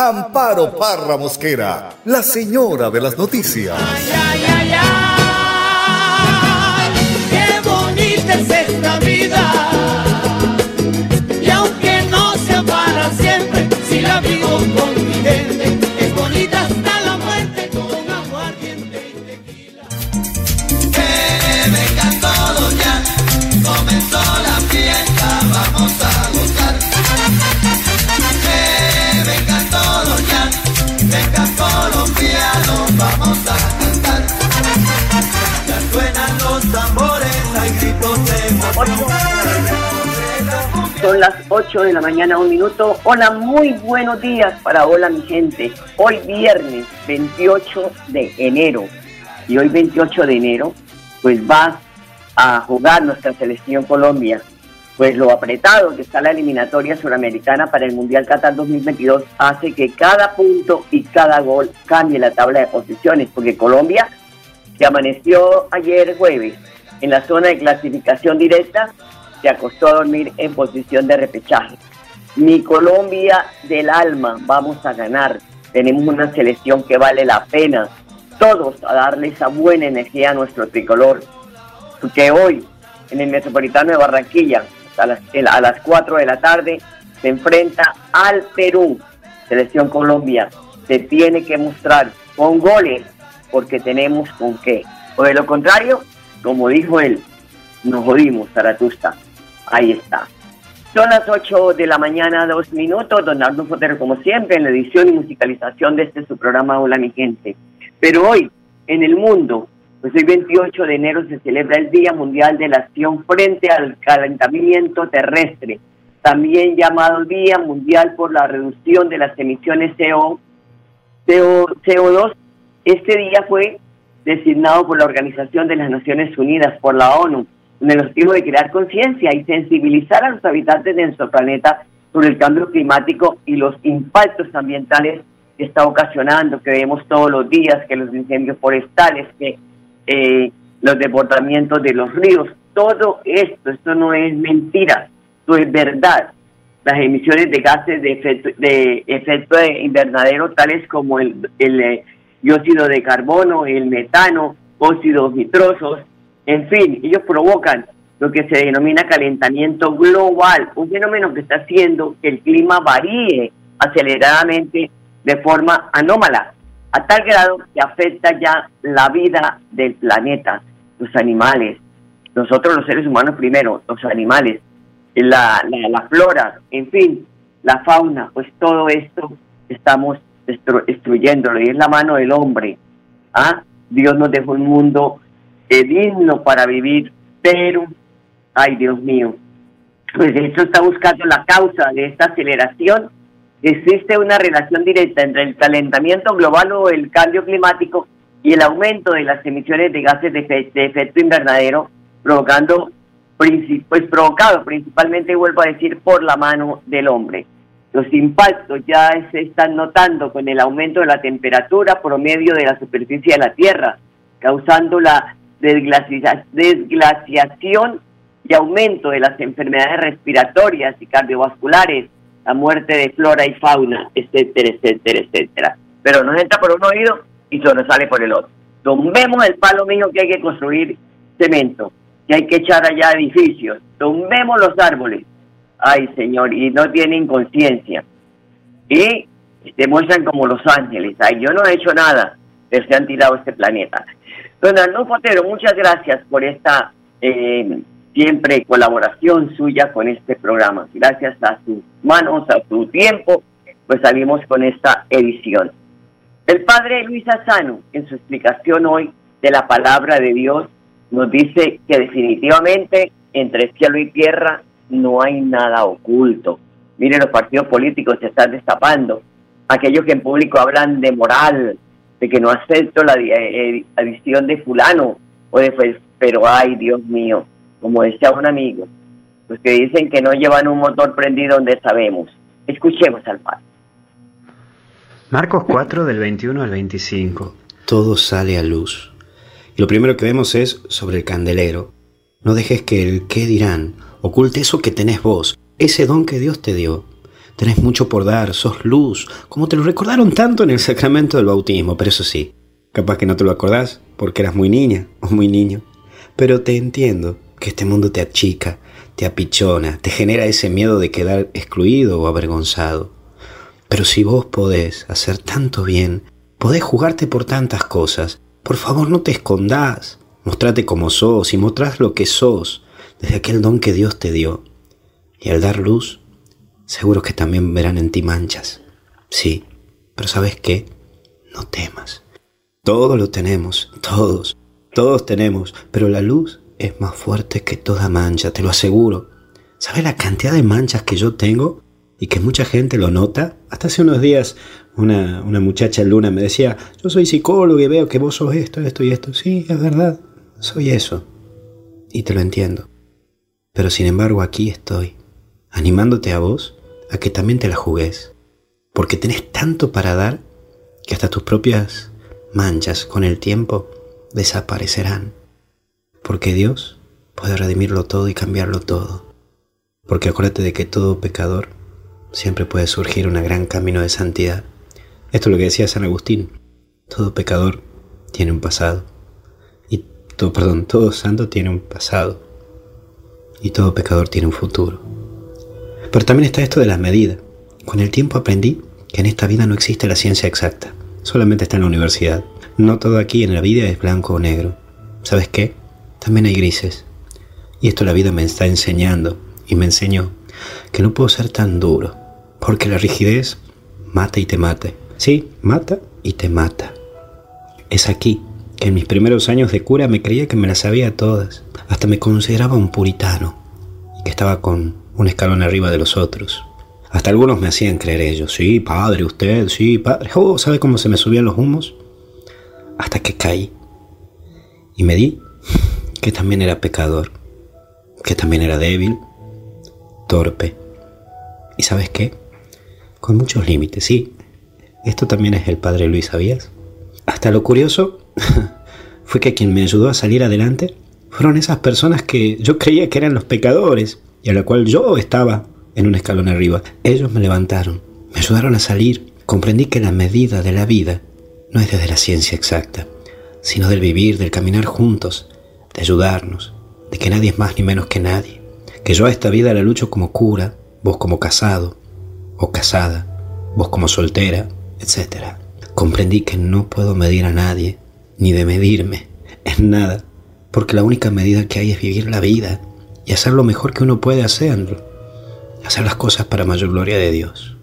Amparo Parra Mosquera, la señora de las noticias. Ay, ay, ay, qué bonita es esta vida. Las 8 de la mañana, un minuto. Hola, muy buenos días para hola mi gente. Hoy viernes 28 de enero. Y hoy 28 de enero, pues va a jugar nuestra selección Colombia. Pues lo apretado que está la eliminatoria suramericana para el Mundial Qatar 2022 hace que cada punto y cada gol cambie la tabla de posiciones, porque Colombia, que amaneció ayer jueves en la zona de clasificación directa, se acostó a dormir en posición de repechaje. Mi Colombia del alma, vamos a ganar. Tenemos una selección que vale la pena. Todos a darle esa buena energía a nuestro tricolor. Porque hoy, en el Metropolitano de Barranquilla, a las, a las 4 de la tarde, se enfrenta al Perú. Selección Colombia se tiene que mostrar con goles porque tenemos con qué. O de lo contrario, como dijo él, nos jodimos, Zaratusta. Ahí está. Son las 8 de la mañana, dos minutos. Don Arno Fotero, como siempre, en la edición y musicalización de este su programa Hola mi gente. Pero hoy, en el mundo, pues el 28 de enero se celebra el Día Mundial de la Acción frente al calentamiento terrestre, también llamado Día Mundial por la Reducción de las Emisiones CO, CO, CO2. Este día fue designado por la Organización de las Naciones Unidas, por la ONU, con el objetivo de crear conciencia y sensibilizar a los habitantes de nuestro planeta sobre el cambio climático y los impactos ambientales que está ocasionando, que vemos todos los días, que los incendios forestales, que eh, los desbordamientos de los ríos, todo esto, esto no es mentira, esto es verdad. Las emisiones de gases de efecto de, efecto de invernadero, tales como el, el eh, dióxido de carbono, el metano, óxidos nitrosos, en fin, ellos provocan lo que se denomina calentamiento global, un fenómeno que está haciendo que el clima varíe aceleradamente de forma anómala, a tal grado que afecta ya la vida del planeta, los animales, nosotros los seres humanos primero, los animales, la, la, flora, en fin, la fauna, pues todo esto estamos destru destruyéndolo y es la mano del hombre. ¿ah? Dios nos dejó un mundo eh, digno para vivir, pero, ay Dios mío, pues esto está buscando la causa de esta aceleración. Existe una relación directa entre el calentamiento global o el cambio climático y el aumento de las emisiones de gases de efecto invernadero, provocando, pues provocado principalmente, vuelvo a decir, por la mano del hombre. Los impactos ya se están notando con el aumento de la temperatura promedio de la superficie de la Tierra, causando la desglaciación y aumento de las enfermedades respiratorias y cardiovasculares, la muerte de flora y fauna, etcétera, etcétera, etcétera. Pero nos entra por un oído y se sale por el otro. Tomemos el palo mío que hay que construir cemento, que hay que echar allá edificios, tomemos los árboles. Ay, señor, y no tienen conciencia. Y se muestran como los ángeles. Ay, yo no he hecho nada, se han tirado este planeta. Don Arnulfo Fotero, muchas gracias por esta eh, siempre colaboración suya con este programa. Gracias a sus manos, a su tiempo, pues salimos con esta edición. El padre Luis Asano, en su explicación hoy de la palabra de Dios, nos dice que definitivamente entre cielo y tierra no hay nada oculto. Miren, los partidos políticos se están destapando. aquellos que en público hablan de moral, de que no acepto la eh, eh, adición de fulano, o de, pues, pero ay, Dios mío, como decía un amigo, los que dicen que no llevan un motor prendido donde sabemos. Escuchemos al Padre. Marcos 4 del 21 al 25. Todo sale a luz. Y lo primero que vemos es sobre el candelero. No dejes que el qué dirán oculte eso que tenés vos, ese don que Dios te dio. Tenés mucho por dar, sos luz, como te lo recordaron tanto en el sacramento del bautismo, pero eso sí, capaz que no te lo acordás porque eras muy niña o muy niño. Pero te entiendo que este mundo te achica, te apichona, te genera ese miedo de quedar excluido o avergonzado. Pero si vos podés hacer tanto bien, podés jugarte por tantas cosas, por favor no te escondás, mostrate como sos y mostrás lo que sos desde aquel don que Dios te dio. Y al dar luz, seguro que también verán en ti manchas. Sí, pero ¿sabes qué? No temas. Todos lo tenemos, todos, todos tenemos, pero la luz es más fuerte que toda mancha, te lo aseguro. ¿Sabes la cantidad de manchas que yo tengo? Y que mucha gente lo nota. Hasta hace unos días una, una muchacha luna me decía, yo soy psicólogo y veo que vos sos esto, esto y esto. Sí, es verdad, soy eso. Y te lo entiendo. Pero sin embargo aquí estoy, animándote a vos a que también te la jugues. Porque tenés tanto para dar que hasta tus propias manchas con el tiempo desaparecerán. Porque Dios puede redimirlo todo y cambiarlo todo. Porque acuérdate de que todo pecador siempre puede surgir un gran camino de santidad. Esto es lo que decía San Agustín. Todo pecador tiene un pasado. Y todo, perdón, todo santo tiene un pasado. Y todo pecador tiene un futuro. Pero también está esto de las medidas. Con el tiempo aprendí que en esta vida no existe la ciencia exacta. Solamente está en la universidad. No todo aquí en la vida es blanco o negro. ¿Sabes qué? también hay grises. Y esto la vida me está enseñando y me enseñó que no puedo ser tan duro, porque la rigidez mata y te mata. Sí, mata y te mata. Es aquí que en mis primeros años de cura me creía que me las sabía todas. Hasta me consideraba un puritano y que estaba con un escalón arriba de los otros. Hasta algunos me hacían creer ellos. Sí, padre, usted, sí, padre. Oh, ¿sabe cómo se me subían los humos? Hasta que caí. Y me di que también era pecador, que también era débil, torpe. ¿Y sabes qué? Con muchos límites, sí. Esto también es el Padre Luis, ¿sabías? Hasta lo curioso fue que quien me ayudó a salir adelante fueron esas personas que yo creía que eran los pecadores y a la cual yo estaba en un escalón arriba. Ellos me levantaron, me ayudaron a salir. Comprendí que la medida de la vida no es desde la ciencia exacta, sino del vivir, del caminar juntos, de ayudarnos, de que nadie es más ni menos que nadie, que yo a esta vida la lucho como cura, vos como casado o casada, vos como soltera, etc. Comprendí que no puedo medir a nadie, ni de medirme, en nada, porque la única medida que hay es vivir la vida y hacer lo mejor que uno puede hacerlo, hacer las cosas para mayor gloria de Dios.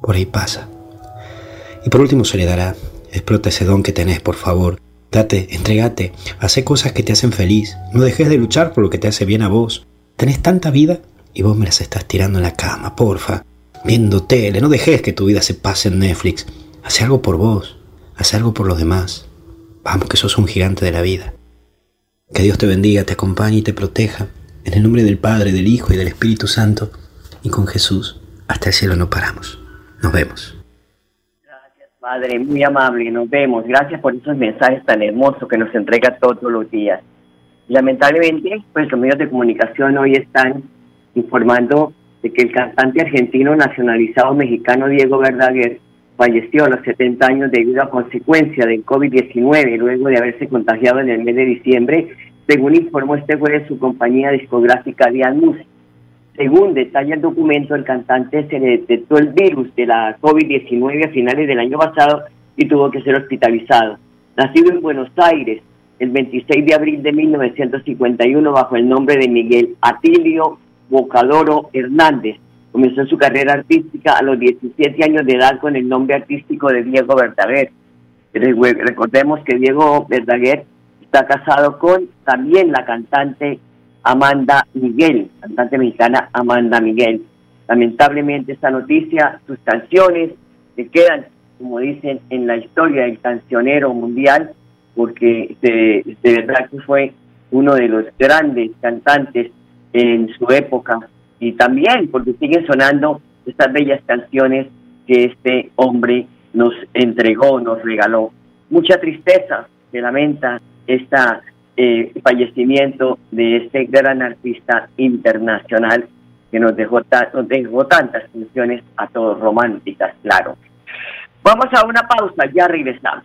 Por ahí pasa. Y por último se le dará, explota ese don que tenés, por favor, Date, entregate, hace cosas que te hacen feliz. No dejes de luchar por lo que te hace bien a vos. Tenés tanta vida y vos me las estás tirando en la cama, porfa. Viendo tele, no dejes que tu vida se pase en Netflix. Hace algo por vos, hace algo por los demás. Vamos, que sos un gigante de la vida. Que Dios te bendiga, te acompañe y te proteja. En el nombre del Padre, del Hijo y del Espíritu Santo. Y con Jesús, hasta el cielo no paramos. Nos vemos. Padre, muy amable, nos vemos. Gracias por esos mensajes tan hermosos que nos entrega todos los días. Lamentablemente, pues los medios de comunicación hoy están informando de que el cantante argentino nacionalizado mexicano Diego Verdaguer falleció a los 70 años debido a consecuencia del COVID-19 luego de haberse contagiado en el mes de diciembre, según informó este jueves su compañía discográfica Dian Music. Según detalla el documento, el cantante se le detectó el virus de la COVID-19 a finales del año pasado y tuvo que ser hospitalizado. Nacido en Buenos Aires el 26 de abril de 1951 bajo el nombre de Miguel Atilio Bocadoro Hernández, comenzó su carrera artística a los 17 años de edad con el nombre artístico de Diego Verdaguer. Recordemos que Diego Verdaguer está casado con también la cantante Amanda Miguel, cantante mexicana Amanda Miguel. Lamentablemente esta noticia, sus canciones que quedan, como dicen, en la historia del cancionero mundial, porque de verdad que fue uno de los grandes cantantes en su época y también porque siguen sonando estas bellas canciones que este hombre nos entregó, nos regaló. Mucha tristeza se lamenta este fallecimiento de este gran artista internacional que nos dejó, nos dejó tantas canciones a todos románticas, claro. Vamos a una pausa, ya regresamos.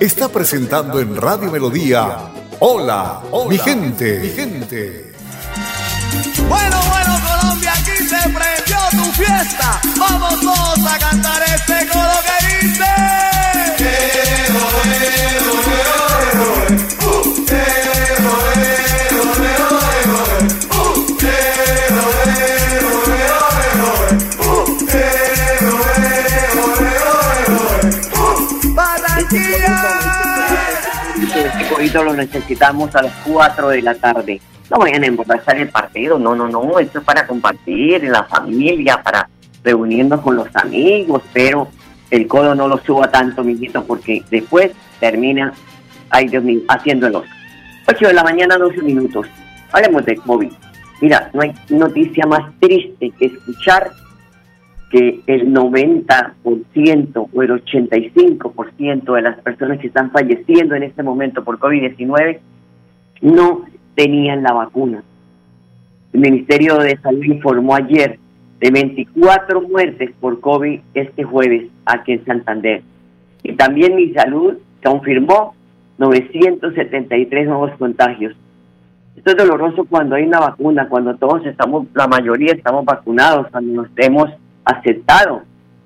está presentando en Radio Melodía. Hola, mi gente, mi gente. Bueno, bueno, Colombia, aquí se prendió tu fiesta. Vamos todos a cantar este coro lo necesitamos a las 4 de la tarde. No vayan a emborrachar el partido, no, no, no, esto es para compartir en la familia, para reunirnos con los amigos, pero el codo no lo suba tanto, mijito, porque después termina, ay Dios mío, haciendo el 8 de la mañana, 12 minutos. Hablemos de COVID. Mira, no hay noticia más triste que escuchar que el 90% o el 85% de las personas que están falleciendo en este momento por COVID-19 no tenían la vacuna. El Ministerio de Salud informó ayer de 24 muertes por COVID este jueves aquí en Santander. Y también mi salud confirmó 973 nuevos contagios. Esto es doloroso cuando hay una vacuna, cuando todos estamos, la mayoría estamos vacunados, cuando nos hemos aceptado.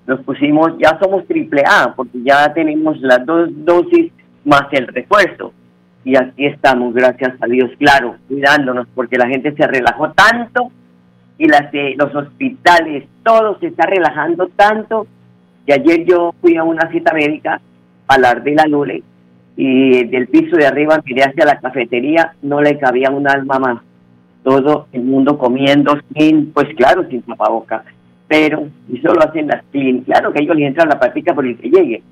Nos pusimos, ya somos triple A, porque ya tenemos las dos dosis más el refuerzo. Y aquí estamos, gracias a Dios, claro, cuidándonos, porque la gente se relajó tanto y las, los hospitales, todo se está relajando tanto. que ayer yo fui a una cita médica a hablar de la Lule y del piso de arriba miré hacia la cafetería, no le cabía un alma más. Todo el mundo comiendo sin, pues claro, sin tapabocas pero, y solo hacen las clínicas, claro que ellos les entran la práctica por el que llegue,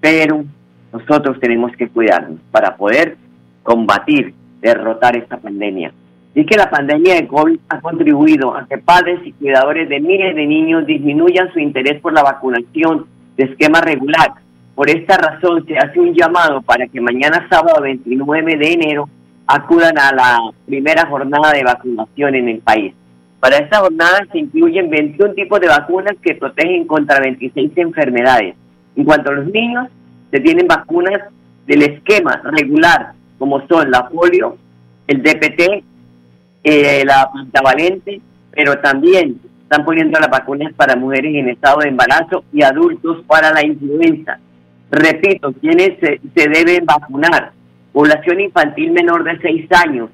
pero nosotros tenemos que cuidarnos para poder combatir, derrotar esta pandemia. Y que la pandemia de COVID ha contribuido a que padres y cuidadores de miles de niños disminuyan su interés por la vacunación de esquema regular. Por esta razón se hace un llamado para que mañana sábado 29 de enero acudan a la primera jornada de vacunación en el país. Para esta jornada se incluyen 21 tipos de vacunas que protegen contra 26 enfermedades. En cuanto a los niños, se tienen vacunas del esquema regular, como son la polio, el DPT, eh, la pentavalente, pero también están poniendo las vacunas para mujeres en estado de embarazo y adultos para la influenza. Repito, ¿quiénes se, se deben vacunar? Población infantil menor de 6 años,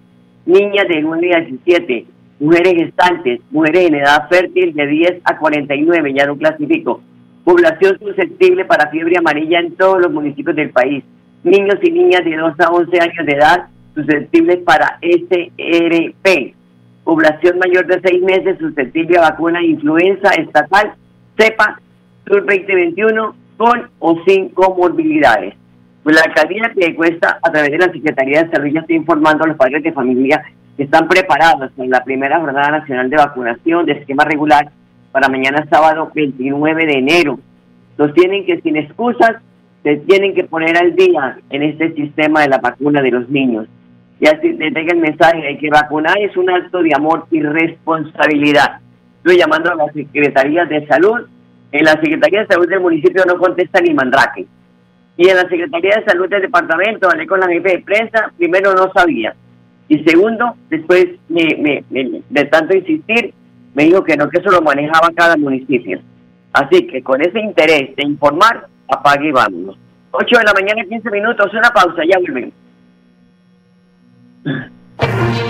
niñas de 9 a 17, mujeres gestantes, mujeres en edad fértil de 10 a 49, ya no clasifico. Población susceptible para fiebre amarilla en todos los municipios del país. Niños y niñas de 2 a 11 años de edad susceptibles para SRP. Población mayor de 6 meses susceptible a vacuna influenza estatal, CEPA, Sur 2021, con o sin comorbilidades. Pues la alcaldía de Cuesta, a través de la Secretaría de Salud, ya está informando a los padres de familia están preparados en la primera jornada nacional de vacunación de esquema regular para mañana sábado 29 de enero. Los tienen que sin excusas se tienen que poner al día en este sistema de la vacuna de los niños. Y así te tenga el mensaje de que vacunar es un acto de amor y responsabilidad. Estoy llamando a la Secretaría de Salud. En la Secretaría de Salud del municipio no contesta ni mandrake. Y en la Secretaría de Salud del departamento, hablé con la jefe de prensa, primero no sabía. Y segundo, después de tanto insistir, me dijo que no, que eso lo manejaba cada municipio. Así que con ese interés de informar, apague y vámonos. 8 de la mañana, 15 minutos, una pausa, ya volvemos.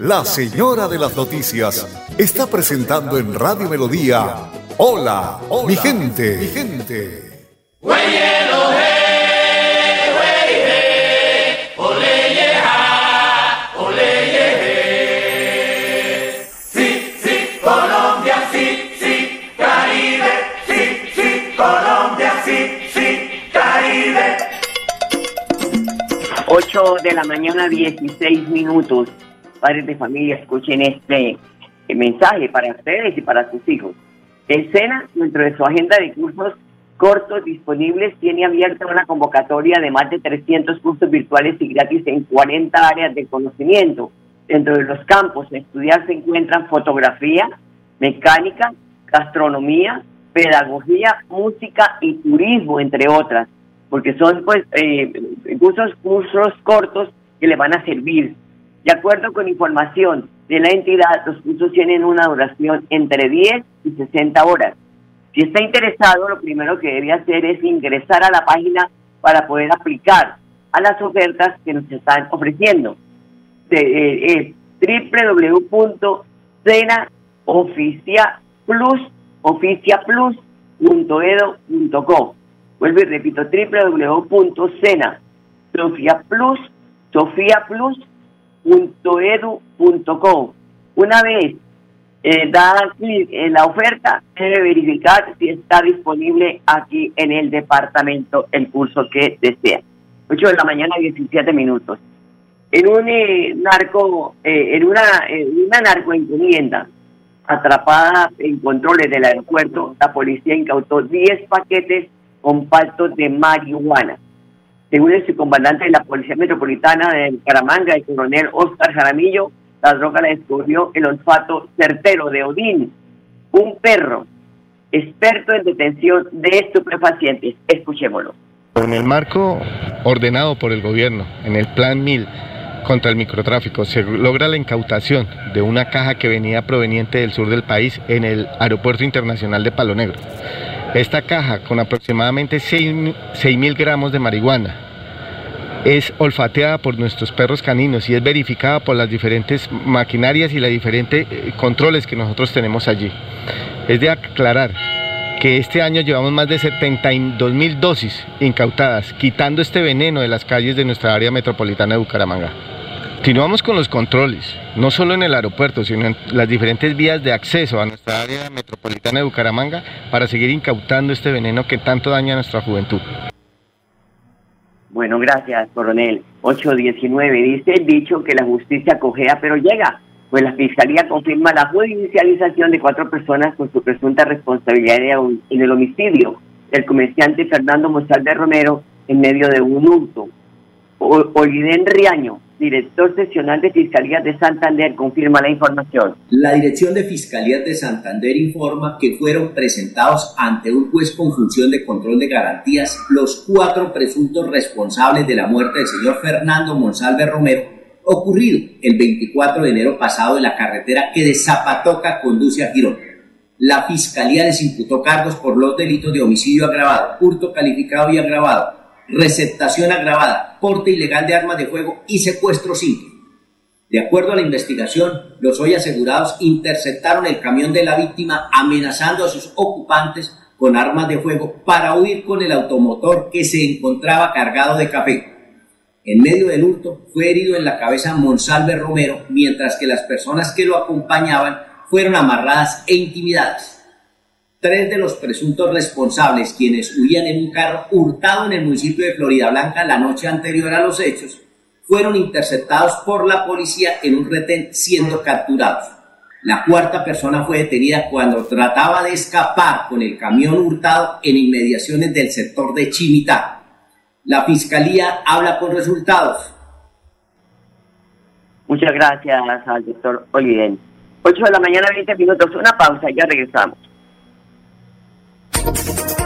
la señora de las noticias está presentando en Radio Melodía. Hola, mi gente, mi gente. Sí, sí, Colombia, sí, sí, Caribe, sí, sí, Colombia, sí, sí, Caribe. 8 de la mañana, 16 minutos. Padres de familia, escuchen este eh, mensaje para ustedes y para sus hijos. El SENA, dentro de su agenda de cursos cortos disponibles, tiene abierta una convocatoria de más de 300 cursos virtuales y gratis en 40 áreas de conocimiento. Dentro de los campos a estudiar se encuentran fotografía, mecánica, gastronomía, pedagogía, música y turismo, entre otras, porque son pues eh, cursos, cursos cortos que le van a servir de acuerdo con información de la entidad, los cursos tienen una duración entre 10 y 60 horas. Si está interesado, lo primero que debe hacer es ingresar a la página para poder aplicar a las ofertas que nos están ofreciendo. Eh, www.cenaoficiaplus.edo.co. Vuelvo y repito, www.cenasofiaplus.edu.co edu.co. Una vez eh, dada clic en la oferta, debe verificar si está disponible aquí en el departamento el curso que desea. 8 de la mañana, 17 minutos. En un eh, narco, eh, en una, una narco encomienda atrapada en controles del aeropuerto, la policía incautó 10 paquetes con paltos de marihuana. Según el subcomandante de la Policía Metropolitana de Caramanga, el coronel Oscar Jaramillo, la droga la descubrió el olfato certero de Odín, un perro experto en detención de estupefacientes. Escuchémoslo. En el marco ordenado por el gobierno, en el Plan 1000 contra el microtráfico, se logra la incautación de una caja que venía proveniente del sur del país en el Aeropuerto Internacional de Palo Negro. Esta caja, con aproximadamente 6.000 gramos de marihuana, es olfateada por nuestros perros caninos y es verificada por las diferentes maquinarias y los diferentes eh, controles que nosotros tenemos allí. Es de aclarar que este año llevamos más de 72 mil dosis incautadas, quitando este veneno de las calles de nuestra área metropolitana de Bucaramanga. Continuamos con los controles, no solo en el aeropuerto, sino en las diferentes vías de acceso a nuestra área metropolitana de Bucaramanga para seguir incautando este veneno que tanto daña a nuestra juventud. Bueno, gracias, coronel. 819 dice el dicho que la justicia cojea pero llega. Pues la Fiscalía confirma la judicialización de cuatro personas con su presunta responsabilidad en el homicidio del comerciante Fernando Monsalve Romero en medio de un hurto. Oliden Riaño, director seccional de Fiscalía de Santander, confirma la información. La Dirección de Fiscalía de Santander informa que fueron presentados ante un juez con función de control de garantías los cuatro presuntos responsables de la muerte del señor Fernando Monsalve Romero, ocurrido el 24 de enero pasado en la carretera que de Zapatoca conduce a Girón. La Fiscalía les imputó cargos por los delitos de homicidio agravado, hurto calificado y agravado, receptación agravada, porte ilegal de armas de fuego y secuestro simple. De acuerdo a la investigación, los hoy asegurados interceptaron el camión de la víctima amenazando a sus ocupantes con armas de fuego para huir con el automotor que se encontraba cargado de café. En medio del hurto fue herido en la cabeza Monsalve Romero, mientras que las personas que lo acompañaban fueron amarradas e intimidadas. Tres de los presuntos responsables, quienes huían en un carro hurtado en el municipio de Florida Blanca la noche anterior a los hechos, fueron interceptados por la policía en un retén siendo capturados. La cuarta persona fue detenida cuando trataba de escapar con el camión hurtado en inmediaciones del sector de Chimitá. La fiscalía habla con resultados. Muchas gracias al doctor Oliden. 8 de la mañana, 20 minutos, una pausa, ya regresamos.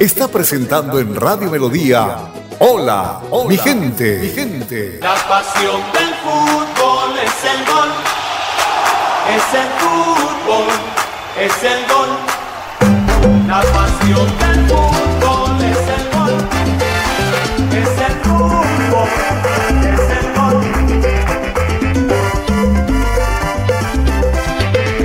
está presentando en Radio Melodía. Hola, mi gente, mi gente. La pasión del fútbol es el gol. Es el fútbol, es el gol. La pasión del fútbol es el gol. Es el fútbol, es el gol.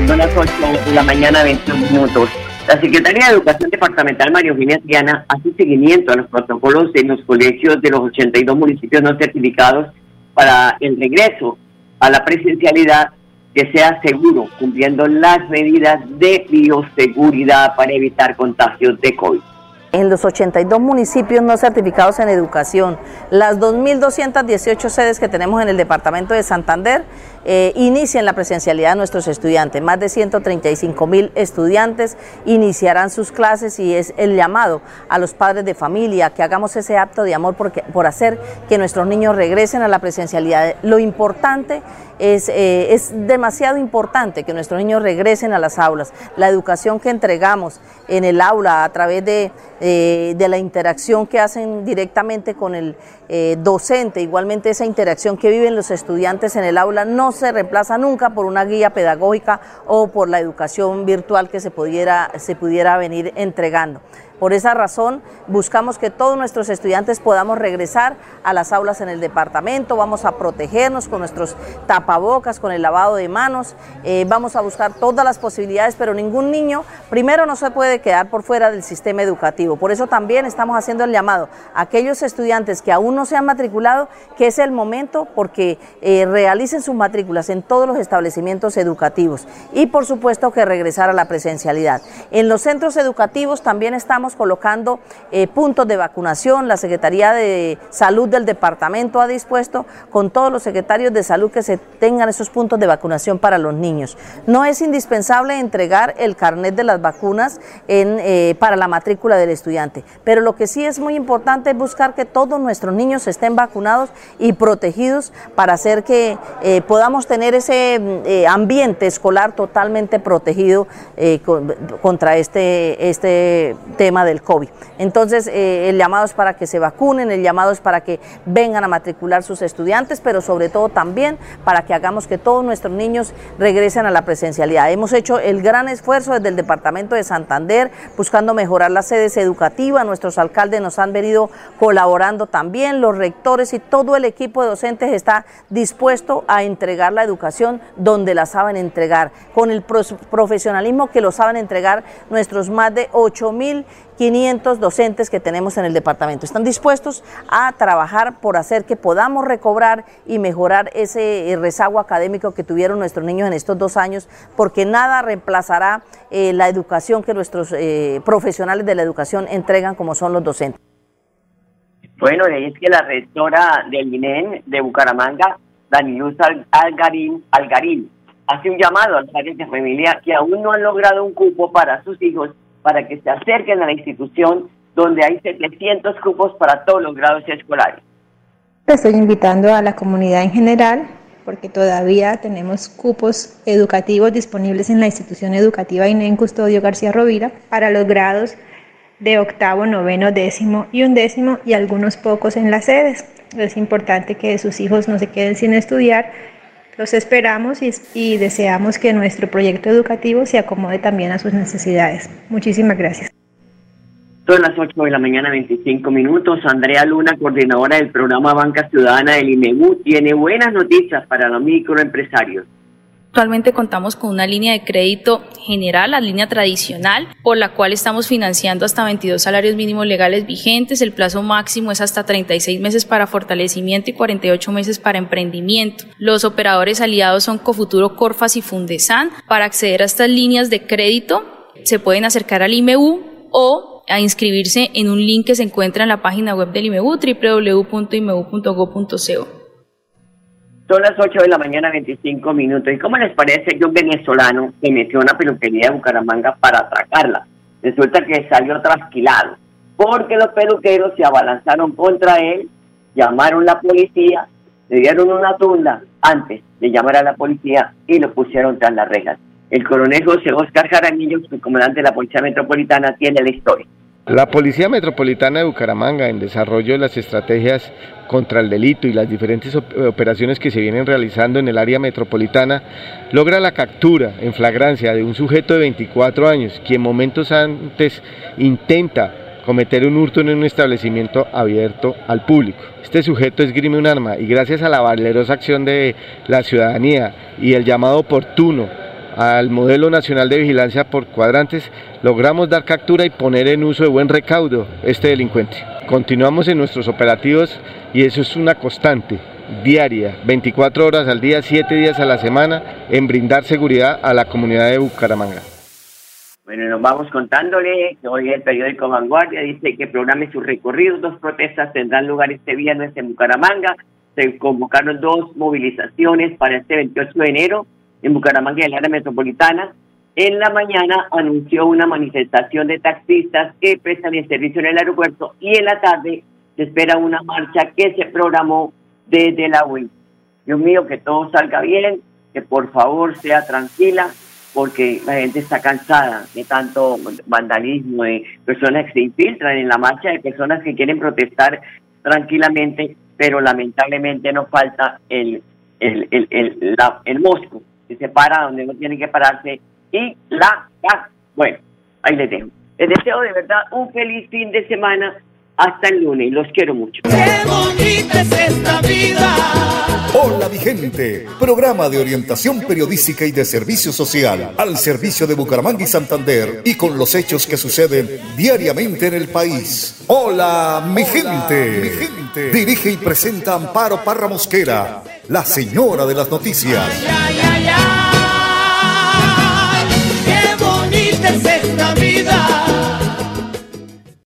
Son las 8 de la mañana, 21 minutos. La Secretaría de Educación Departamental María Eugenia Triana hace seguimiento a los protocolos en los colegios de los 82 municipios no certificados para el regreso a la presencialidad que sea seguro, cumpliendo las medidas de bioseguridad para evitar contagios de COVID. En los 82 municipios no certificados en educación, las 2.218 sedes que tenemos en el departamento de Santander, eh, inician la presencialidad de nuestros estudiantes. Más de 135 mil estudiantes iniciarán sus clases y es el llamado a los padres de familia que hagamos ese acto de amor porque- por hacer que nuestros niños regresen a la presencialidad. Lo importante es, eh, es demasiado importante que nuestros niños regresen a las aulas. La educación que entregamos en el aula a través de, eh, de la interacción que hacen directamente con el eh, docente, igualmente esa interacción que viven los estudiantes en el aula no se reemplaza nunca por una guía pedagógica o por la educación virtual que se pudiera, se pudiera venir entregando. Por esa razón, buscamos que todos nuestros estudiantes podamos regresar a las aulas en el departamento, vamos a protegernos con nuestros tapabocas, con el lavado de manos, eh, vamos a buscar todas las posibilidades, pero ningún niño, primero, no se puede quedar por fuera del sistema educativo. Por eso también estamos haciendo el llamado a aquellos estudiantes que aún no se han matriculado, que es el momento porque eh, realicen sus matrículas en todos los establecimientos educativos y por supuesto que regresar a la presencialidad. En los centros educativos también estamos colocando eh, puntos de vacunación. La Secretaría de Salud del departamento ha dispuesto con todos los secretarios de salud que se tengan esos puntos de vacunación para los niños. No es indispensable entregar el carnet de las vacunas eh, para la matrícula del estudiante, pero lo que sí es muy importante es buscar que todos nuestros niños estén vacunados y protegidos para hacer que eh, podamos tener ese mm, ambiente escolar totalmente protegido con- contra este, este tema del COVID. Entonces, eh, el llamado es para que se vacunen, el llamado es para que vengan a matricular sus estudiantes, pero sobre todo también para que hagamos que todos nuestros niños regresen a la presencialidad. Hemos hecho el gran esfuerzo desde el Departamento de Santander buscando mejorar las sedes educativas. Nuestros alcaldes nos han venido colaborando también, los rectores y todo el equipo de docentes está dispuesto a entregar la educación donde la saben entregar, con el profesionalismo que lo saben entregar nuestros más de 8.500 docentes que tenemos en el departamento. Están dispuestos a trabajar por hacer que podamos recobrar y mejorar ese eh, rezago académico que tuvieron nuestros niños en estos dos años, porque nada reemplazará eh, la educación que nuestros eh, profesionales de la educación entregan como son los docentes. Bueno, es que la rectora del INEN de Bucaramanga, Daniluz Al- Algarín, Algarín, hace un llamado a los padres de familia que aún no han logrado un cupo para sus hijos para que se acerquen a la institución donde hay 700 cupos para todos los grados escolares. Estoy invitando a la comunidad en general porque todavía tenemos cupos educativos disponibles en la institución educativa INEN Custodio García Rovira para los grados de octavo, noveno, décimo y undécimo y algunos pocos en las sedes. Es importante que sus hijos no se queden sin estudiar. Los esperamos y, y deseamos que nuestro proyecto educativo se acomode también a sus necesidades. Muchísimas gracias. Son las 8 de la mañana, 25 minutos. Andrea Luna, coordinadora del programa Banca Ciudadana del INEU, tiene buenas noticias para los microempresarios. Actualmente contamos con una línea de crédito general, la línea tradicional, por la cual estamos financiando hasta 22 salarios mínimos legales vigentes. El plazo máximo es hasta 36 meses para fortalecimiento y 48 meses para emprendimiento. Los operadores aliados son Cofuturo, Corfas y Fundesan. Para acceder a estas líneas de crédito, se pueden acercar al IMEU o a inscribirse en un link que se encuentra en la página web del IMEU, www.imeu.go.co. Son las 8 de la mañana, 25 minutos. ¿Y cómo les parece que un venezolano se metió una peluquería de Bucaramanga para atracarla? Resulta que salió trasquilado, porque los peluqueros se abalanzaron contra él, llamaron a la policía, le dieron una tunda antes de llamar a la policía y lo pusieron tras las rejas. El coronel José Oscar Jaramillo, su comandante de la Policía Metropolitana, tiene la historia. La Policía Metropolitana de Bucaramanga, en desarrollo de las estrategias contra el delito y las diferentes operaciones que se vienen realizando en el área metropolitana, logra la captura en flagrancia de un sujeto de 24 años, quien momentos antes intenta cometer un hurto en un establecimiento abierto al público. Este sujeto esgrime un arma y gracias a la valerosa acción de la ciudadanía y el llamado oportuno al modelo nacional de vigilancia por cuadrantes, logramos dar captura y poner en uso de buen recaudo este delincuente. Continuamos en nuestros operativos y eso es una constante, diaria, 24 horas al día, 7 días a la semana, en brindar seguridad a la comunidad de Bucaramanga. Bueno, nos vamos contándole que hoy el periódico Vanguardia dice que programe su recorrido. Dos protestas tendrán lugar este viernes en Bucaramanga. Se convocaron dos movilizaciones para este 28 de enero en Bucaramanga y en la área metropolitana. En la mañana anunció una manifestación de taxistas que prestan el servicio en el aeropuerto y en la tarde se espera una marcha que se programó desde la UIN. Dios mío, que todo salga bien, que por favor sea tranquila, porque la gente está cansada de tanto vandalismo, de personas que se infiltran en la marcha, de personas que quieren protestar tranquilamente, pero lamentablemente nos falta el, el, el, el, la, el mosco se para donde no tiene que pararse y la casa. Bueno, ahí les dejo. Les deseo de verdad un feliz fin de semana. Hasta el lunes. Los quiero mucho. Qué bonita es esta vida. Hola mi gente, programa de orientación periodística y de servicio social al servicio de Bucaramanga y Santander y con los hechos que suceden diariamente en el país. Hola mi gente. Mi gente. Dirige y presenta Amparo Parra Mosquera, la señora de las noticias. Ay, ay, ay, qué bonita es esta vida.